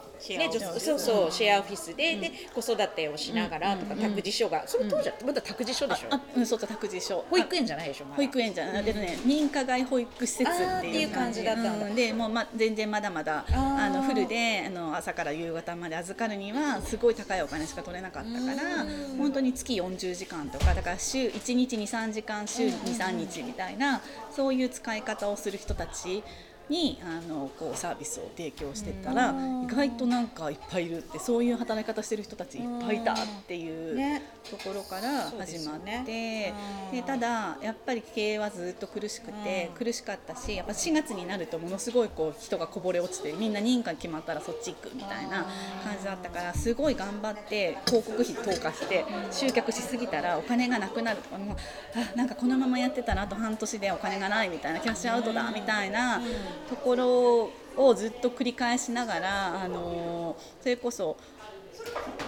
そうそうシェアオフィスで,、で子育てをしながらとか、うん託児所がその当時はまだ託児所でしょ、あうんそうそう託児所。保育園じゃないでしょ、保育園じゃない、でもね認可外保育施設っていいうう感じだったんだ。うでもう、ま、全然まだまだあのフルであの朝から夕方まで預かるにはすごい高いお金しか取れなかったからうん。本当に月40時間とかだから週1日23時間週23日みたいなそういう使い方をする人たちにあのこうサービスを提供してたらうん。意外となんかいっぱいいるってそういう働き方してる人たちいっぱいいたっていう。ね。ところから始まってうん。でただやっぱり経営はずっと苦しくてうん。苦しかったしやっぱ4月になるとものすごいこう人がこぼれ落ちてみんな認可決まったらそっち行くみたいな感じだったからすごい頑張って広告費投下して集客しすぎたらお金がなくなるとかもうあなんかこのままやってたらあと半年でお金がないみたいなキャッシュアウトだみたいなところをずっと繰り返しながらあのそれこそ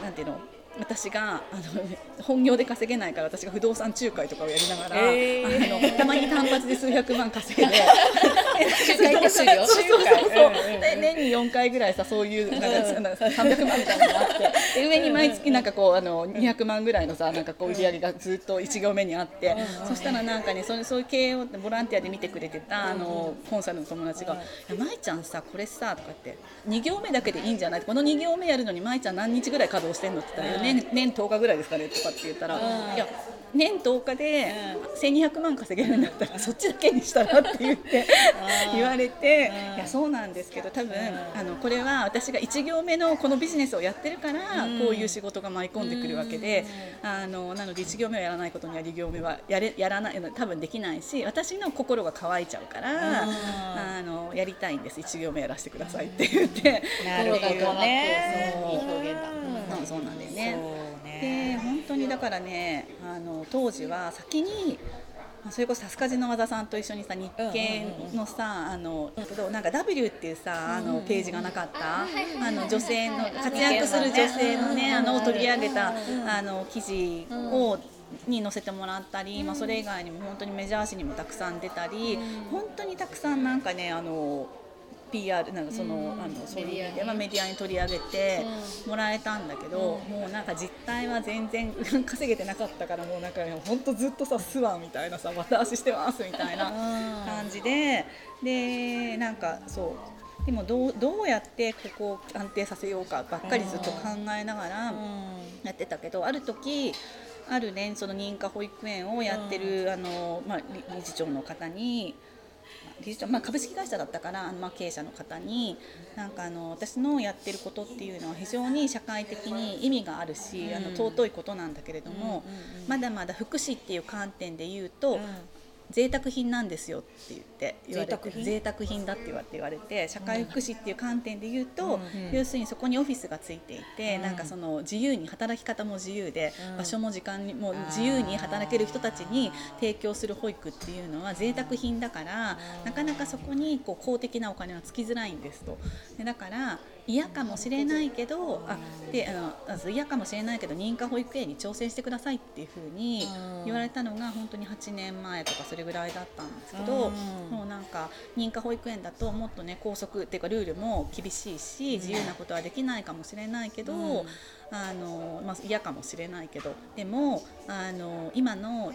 なんていうの？私があの本業で稼げないから私が不動産仲介とかをやりながら、えー。あのたまに単発で数百万稼いで仲介手数料。そうそうそう仲介。うんうんうん。で年に4回ぐらいさそういうなんかなんか300万みたいなのがあってで上に毎月なんかこうあの200万ぐらいのさなんかこう売り上げがずっと1行目にあってそしたらなんかねそれそういう経営をボランティアで見てくれてたあのコンサルの友達が「い。や舞ちゃんさこれさ」とかって2行目だけでいいんじゃない？この2行目やるのに舞ちゃん何日ぐらい稼働してんの？って言ったら「年年10日ぐらいですかね」とかって言ったら「いや年10日で1200万稼げるんだったらそっちだけにしたら」って言って言われて「いやそうなんですけど多分あのこれは私が1行目のこのビジネスをやってるからこういう仕事が舞い込んでくるわけであのなので1行目をやらないことには2行目はやれやらない多分できないし私の心が乾いちゃうからあのやりたいんです。1行目やらせてくださいって言ってなるほどね。いい表現だ。うん。そうなんだよね。でね本当にだからねあの当時は先にまあそれこそスカジの和田さんと一緒にさ日経のさあのけどなんか W っていうさあのページがなかったあの女性の活躍する女性のねあのを取り上げたあの記事をに載せてもらったり、まあ、それ以外にも本当にメジャー誌にもたくさん出たり、本当にたくさんなんかねあの PR なんかその,、あのそういう意味でまあメディアに取り上げてもらえたんだけど、もうなんか実態は全然 稼げてなかったからもうなんか本当ずっとさスワンみたいなさ綿足してますみたいな感じででなんかそうでもどうどうやってここを安定させようかばっかりずっと考えながらやってたけどある時あるねその認可保育園をやってる、あのまあ、理理事長の方に理事長、まあ、株式会社だったから、まあ、経営者の方になんかあの私のやってることっていうのは非常に社会的に意味があるし、あの尊いことなんだけれども、まだまだ福祉っていう観点で言うと、贅沢品なんですよって言って言われて贅沢品贅沢品だって言われて言われて社会福祉っていう観点で言うと、うん要するにそこにオフィスがついていて、うん。なんかその自由に働き方も自由で、うん。場所も時間にも自由に働ける人たちに提供する保育っていうのは贅沢品だから、なかなかそこにこう公的なお金はつきづらいんですと。でだから嫌かもしれないけどあであの嫌かもしれないけど認可保育園に挑戦してくださいっていうふうに言われたのが本当に8年前とかそれぐらいだったんですけど、うん。もうなんか認可保育園だともっとね校則っていうかルールも厳しいし自由なことはできないかもしれないけど、うん。あのまあ、嫌かもしれないけどでもあの今の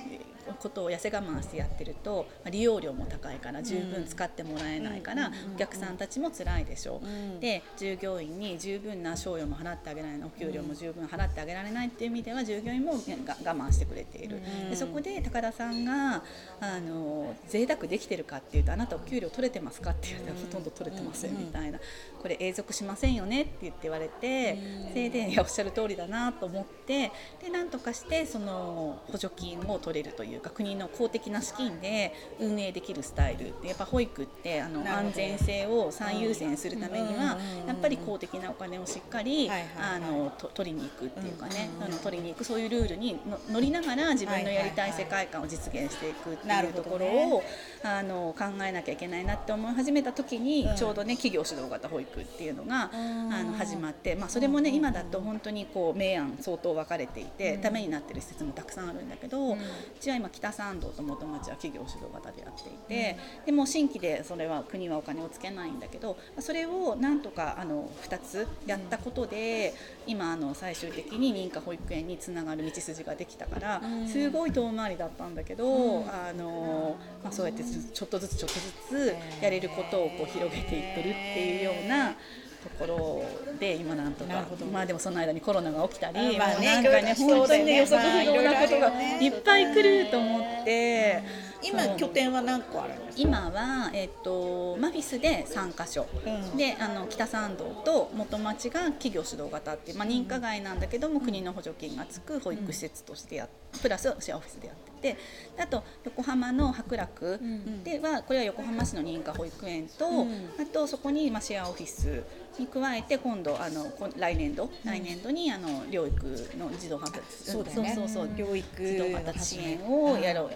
ことを痩せ我慢してやってるとまあ利用料も高いから十分使ってもらえないから、うんお客さんたちも辛いでしょ。う。うん。で従業員に十分な賞与も払ってあげられないお給料も十分払ってあげられないっていう意味では従業員もが我慢してくれている、うん。でそこで高田さんがあの贅沢できてるかっていうとあなたお給料取れてますかって言ったらほとんど取れてませんみたいな。これ永続しませんよねって言って言われてそれでおっしゃる通りだなと思ってでなんとかしてその補助金を取れるというか国の公的な資金で運営できるスタイルでやっぱ保育ってあの安全性を最優先するためにはうんやっぱり公的なお金をしっかりあのと取りに行くっていうかね。うんあの取りに行くそういうルールにの乗りながら自分のやりたい世界観を実現していくっていうところね。をあの考えなきゃいけないなって思い始めた時にうん。ちょうどね企業主導型保育っていうのがうん。あの始まってまあそれもね今だと本当にこう明暗相当分かれていてためになってる施設もたくさんあるんだけどうちは今北参道と元町は企業主導型でやっていてでもう新規でそれは国はお金をつけないんだけどそれをなんとかあの2つやったことで今あの最終的に認可保育園につながる道筋ができたからうん。すごい遠回りだったんだけど、うん。あのまあ、そうやってちょっとずつちょっとずつやれることをこう広げていってるっていうような。ところで今なんとかまあでもその間にコロナが起きたり、うんまあねもうなんかね本当にね予測不能なことがいっぱい来ると思って、今拠点は何個あるんですか？今は、えっと、マフィスで3カ所、うん。であの北参道と元町が企業主導型っていう、まあ、認可外なんだけども、国の補助金がつく保育施設としてやっプラスシェアオフィスでやっててであと横浜の白楽ではこれは横浜市の認可保育園と、うん。あとそこに、まあ、シェアオフィスに加えて今度あのこ来年度？来年度にあの療育の児童発達そうだよね。そうそうそう。療育児童発達支援をやろう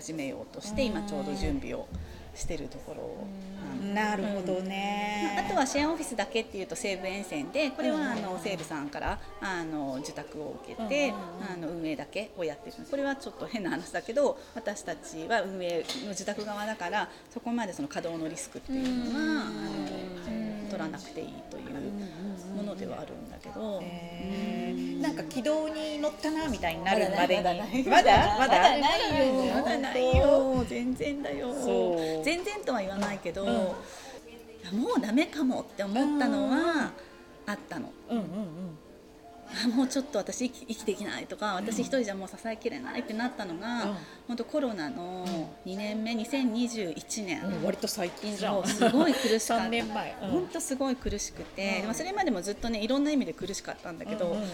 始めようとして今ちょうど準備をしてるところ。なるほどね、あとはシェアオフィスだけっていうと西武沿線でこれはあうん。の西武さんからあの受託を受けてうんあの運営だけをやってる。これはちょっと変な話だけど私たちは運営の受託側だからそこまでその稼働のリスクっていうのはあの取らなくていいというものではあるんだけど。えー。なんか軌道に乗ったなみたいになるまでに。まだまだ？ないよ。まだないよ。全然だよ。全然とは言わないけど、うん。もうダメかもって思ったのはあったの。うんうん。あもうちょっと私生き生きていけないとか私一人じゃもう支えきれないってなったのが、うん本当コロナの2年目2021年、うん、割と最近じゃん。すごい苦しかった。3年前、うん。本当すごい苦しくて、うん。まあそれまでもずっとねいろんな意味で苦しかったんだけど、うんうんうん。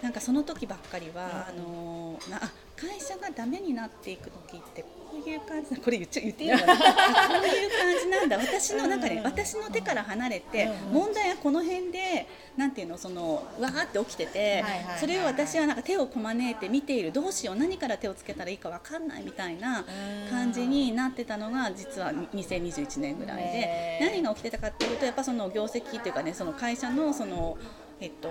なんかその時ばっかりは、うん。あのなあ会社がダメになっていく時ってこういう感じだこれ言っちゃ言っていいの？かなあこういう感じなんだ。私の中で、うん。私の手から離れて、うん問題はこの辺でなんていうのそのわーって起きてて、はいはいはいそれを私はなんか手をこまねいて見ているどうしよう何から手をつけたらいいかわかんないみたいな感じになってたのが実は2021年ぐらいで。何が起きてたかっていうとやっぱその業績っていうかねその会社のそのえっと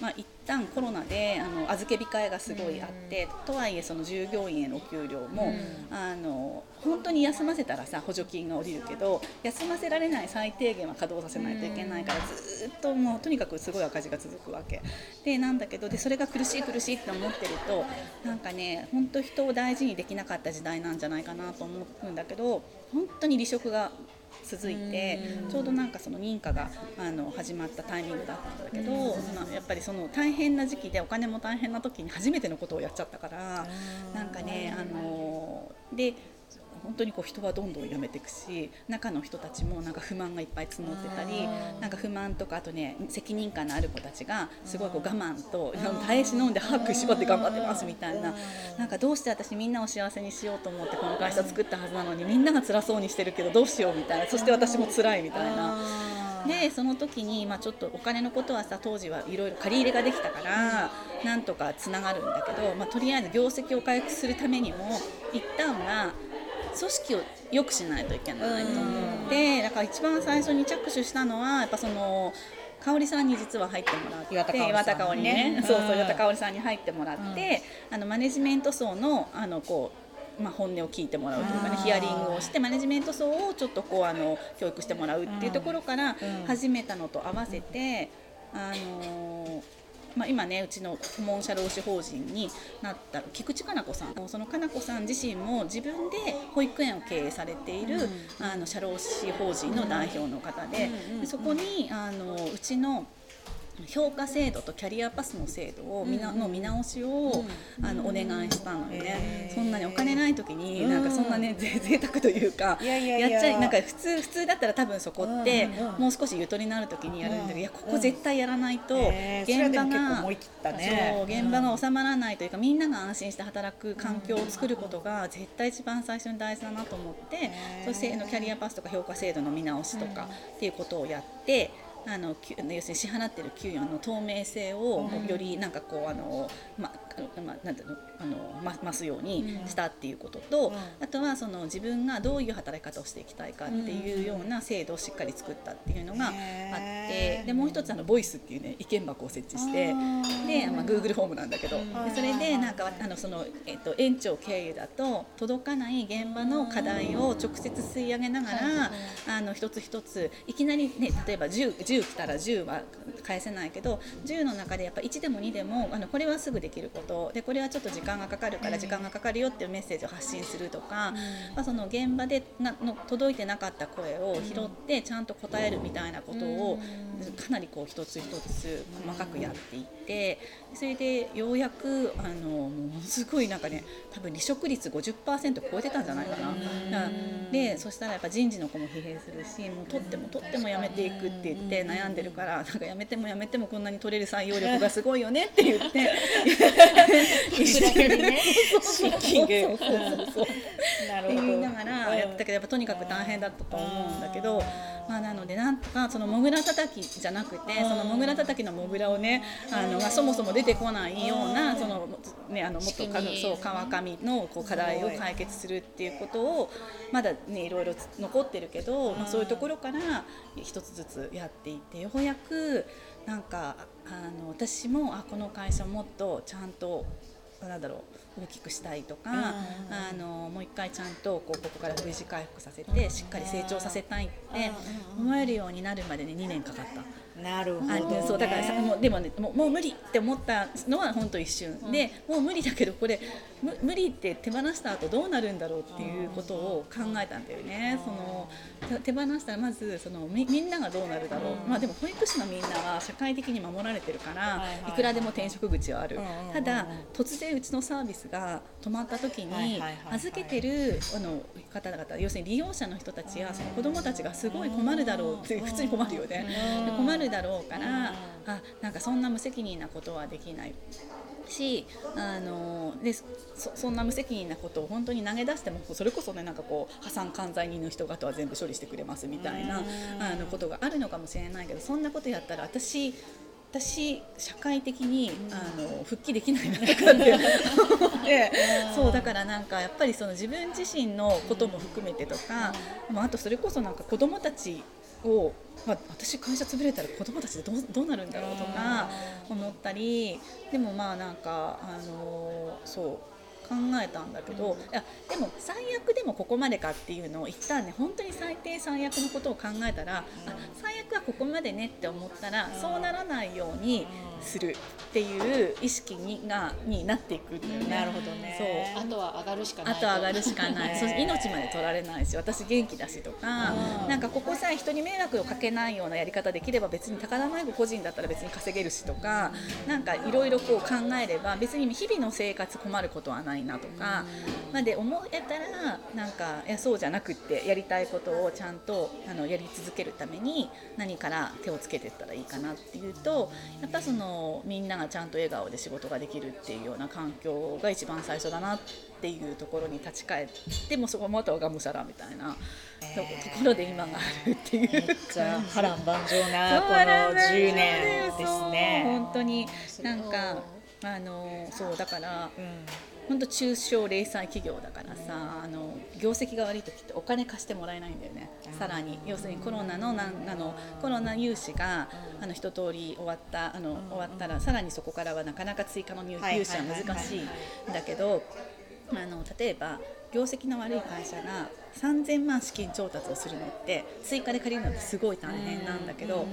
まあ一旦コロナであの預け控えがすごいあって、とはいえその従業員へのお給料も、あの本当に休ませたらさ補助金が下りるけど休ませられない最低限は稼働させないといけないから、ずーっともうとにかくすごい赤字が続くわけ。でなんだけどでそれが苦しい苦しいって思ってるとなんかね本当人を大事にできなかった時代なんじゃないかなと思うんだけど本当に離職が続いてちょうどなんかその認可があの始まったタイミングだったんだけど、まあ、やっぱりその大変な時期でお金も大変な時に初めてのことをやっちゃったからなんかねあので本当にこう人はどんどん辞めていくし中の人たちもなんか不満がいっぱい募ってたりなんか不満とかあとね責任感のある子たちがすごいこう我慢と耐え忍んで歯食いしばって頑張ってますみたいな。なんかどうして私みんなを幸せにしようと思ってこの会社作ったはずなのにみんなが辛そうにしてるけどどうしようみたいな。そして私も辛いみたいな。でその時に、まあ、ちょっとお金のことはさ当時はいろいろ借り入れができたからなんとかつながるんだけど、まあ、とりあえず業績を回復するためにも一旦は組織を良くしないといけないと思ってだから一番最初に着手したのはやっぱその香織さんに実は入ってもらって岩田香織ね、ね、そうそう岩田香織さんに入ってもらって、うん、あのマネジメント層のあのこうまあ、本音を聞いてもらうというかねヒアリングをしてマネジメント層をちょっとこうあの教育してもらうっていうところから始めたのと合わせて、あのまあ、今ねうちの顧問社労使法人になった菊池かな子さん。そのかな子さん自身も自分で保育園を経営されている、あの社労使法人の代表の方ででそこにあのうちの評価制度とキャリアパスの制度をみな、の見直しを、あのお願いしたのよね、そんなにお金ない時になんかそんなね、ぜ 贅沢というかやっちゃいなんか普通普通だったら多分そこって、もう少しゆとりになる時にやるんだけど、いやここ絶対やらないと、現場が、そう現場が収まらないというかみんなが安心して働く環境を作ることが絶対一番最初に大事だなと思って、そしてのキャリアパスとか評価制度の見直しとかっていうことをやって。あの要するに支払ってる給与の透明性をよりなんかこうあの、ままなんていうの？あのま増すようにしたっていうことと、うん、あとはその自分がどういう働き方をしていきたいかっていうような制度をしっかり作ったっていうのがあってでもう一つあのボイスっていうね意見箱を設置してで、まあ、Google ホームなんだけどでそれでなんかあのその、えっと、園長経由だと届かない現場の課題を直接吸い上げながらあの一つ一ついきなりね例えば 10, 10来たら10は返せないけど10の中でやっぱ1でも2でもあのこれはすぐできること。でこれはちょっと時間がかかるから時間がかかるよっていうメッセージを発信するとか、まあ、その現場でなの届いてなかった声を拾ってちゃんと答えるみたいなことをかなりこう一つ一つ細かくやっていってそれでようやくあのものすごいなんかね多分離職率50%超えてたんじゃないかな。でそしたらやっぱ人事の子も疲弊するしもう取っても取ってもやめていくって言って悩んでるからなんかやめてもやめてもこんなに取れる採用力が すごいよねって言って。シッキングって言いながらやったけどやっぱとにかく大変だったと思うんだけど。まあ、なのでなんとかそのモグラたたきじゃなくてそのモグラたたきのモグラをねあの、まあ、そもそも出てこないようなその、ね、あのもっとそう川上のこう課題を解決するっていうことをまだねいろいろ残ってるけど、まあ、そういうところから一つずつやっていってようやくなんかあの私もあこの会社もっとちゃんとなんだろう大きくしたいとか、あのもう一回ちゃんとこうここから V 字回復させてしっかり成長させたいって思えるようになるまでに2年かかった。なるほど、ね、そうだからさもうでもねもうもう無理って思ったのは本当一瞬、うん、でもう無理だけどこれ無理って手放した後どうなるんだろうっていうことを考えたんだよね。その手放したらまずそのみみんながどうなるだろう、うん、まあでも保育士のみんなは社会的に守られてるから、いくらでも転職口はある、ただ突然うちのサービスが止まった時に預けてるあの方々要するに利用者の人たちやその子どもたちがすごい困るだろうって普通に困るよね。困るだろうからあなんかそんな無責任なことはできないしあのでそそんな無責任なことを本当に投げ出してもそれこそねなんかこう破産管財人の人方は全部処理してくれますみたいなあのことがあるのかもしれないけどそんなことやったら私私社会的にあの復帰できないなって思ってそうだからなんかやっぱりその自分自身のことも含めてとか、まあ、あとそれこそなんか子どもたちを、まあ、私会社潰れたら子供たちでどうどうなるんだろうとか思ったりでもまあなんかあのそう。考えたんだけどいやでも最悪でもここまでかっていうのを一旦ね本当に最低最悪のことを考えたらあ最悪はここまでねって思ったらそうならないようにするっていう意識にがになっていくんだよね。なるほどね。そう。あとは上がるしかないあと上がるしかない、ねそう命まで取られないし私元気だしとか、うん。なんかここさえ人に迷惑をかけないようなやり方できれば別に高田迷子個人だったら別に稼げるしとか、なんかいろいろこう考えれば別に日々の生活困ることはないなとか、まで思えたらなんかいやそうじゃなくってやりたいことをちゃんとあのやり続けるために何から手をつけていったらいいかなっていうとやっぱそのみんながちゃんと笑顔で仕事ができるっていうような環境が一番最初だなっていうところに立ち返ってもうそこまたはがむしゃらみたいなとところで今があるっていう。めっちゃ波乱万丈なこの10年ですね。本当になんかあのそうだからうん本当中小零細企業だからさあの業績が悪い時ってお金貸してもらえないんだよね。さらに。要するにコロナのなんあのコロナ融資があの一通り終わったあの終わったらさらにそこからはなかなか追加の入はい融資は難しいんだけどあの例えば業績の悪い会社が3000万資金調達をするのって追加で借りるのってすごい大変なんだけど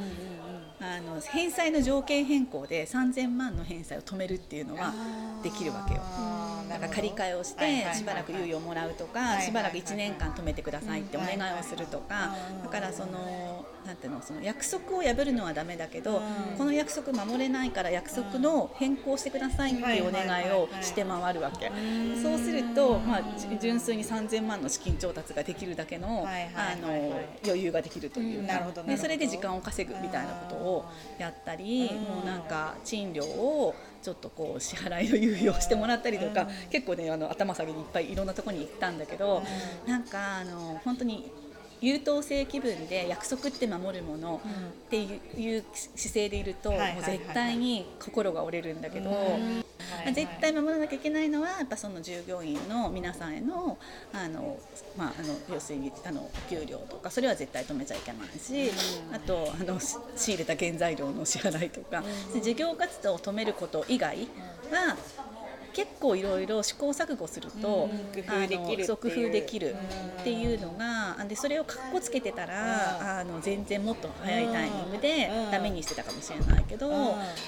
あの返済の条件変更で3000万の返済を止めるっていうのはできるわけよ。だから借り換えをしてしばらく猶予をもらうとかしばらく1年間止めてくださいってお願いをするとかうん。だからそのなんていうのその約束を破るのはダメだけどうん。この約束守れないから約束の変更してくださいっていうお願いをして回るわけ。ん。そうするとまあじ純粋に3000万の資金調達ができるだけのあの余裕ができるというかでそれで時間を稼ぐみたいなことをやったりうん。もうなんか賃料をちょっとこう支払いの猶予をしてもらったりとか、うん。結構ねあの頭下げにいっぱいいろんなところに行ったんだけど、なんかあの本当に優等生気分で約束って守るものっていう姿勢でいると、絶対に心が折れるんだけど。まあ絶対守らなきゃいけないのはやっぱその従業員の皆さんへのあの、まあ、あの要するにあのお給料とかそれは絶対止めちゃいけないし、あとあのし仕入れた原材料の支払いとか、で事業活動を止めること以外は結構いろいろ試行錯誤すると、うん工夫できるっていう。あのそう工夫できるうんっていうのがでそれをかっこつけてたら、あの全然もっと早いタイミングでうん。ダメにしてたかもしれないけど、うん。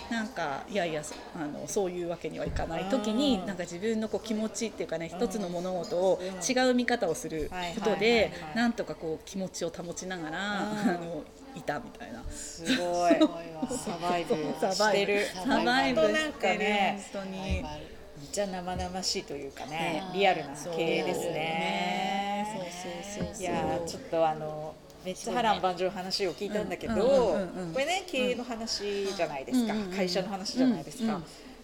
なんかいやいやそあのそういうわけにはいかない時に、うん。なんか自分のこう気持ちっていうかね一つの物事を違う見方をすることではいなんとかこう気持ちを保ちながら、うん。あのいたみたいな。すごい。サバイブしてる。サバイブ。本当なんかしてる。ね本当に。ちゃ生々しいというかねねリアルな経営ですね。そうそうそういやーちょっとあのめっちゃ波乱万丈の話を聞いたんだけど、これね経営の話じゃないですか、会社の話じゃないですか、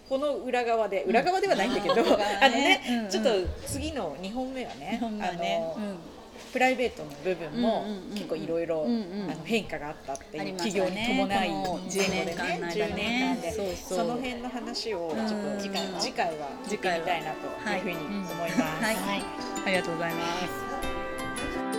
この裏側で裏側ではないんだけど、あのね、ちょっと次の2本目はね。あのプライベートの部分も結構いろいろ変化があったっていう企業に伴いねこの10年間の間ね。10年間でその辺の話をちょっうん。と次回次回は。聞いてみたいなというふうに思います。はい、ありがとうございます。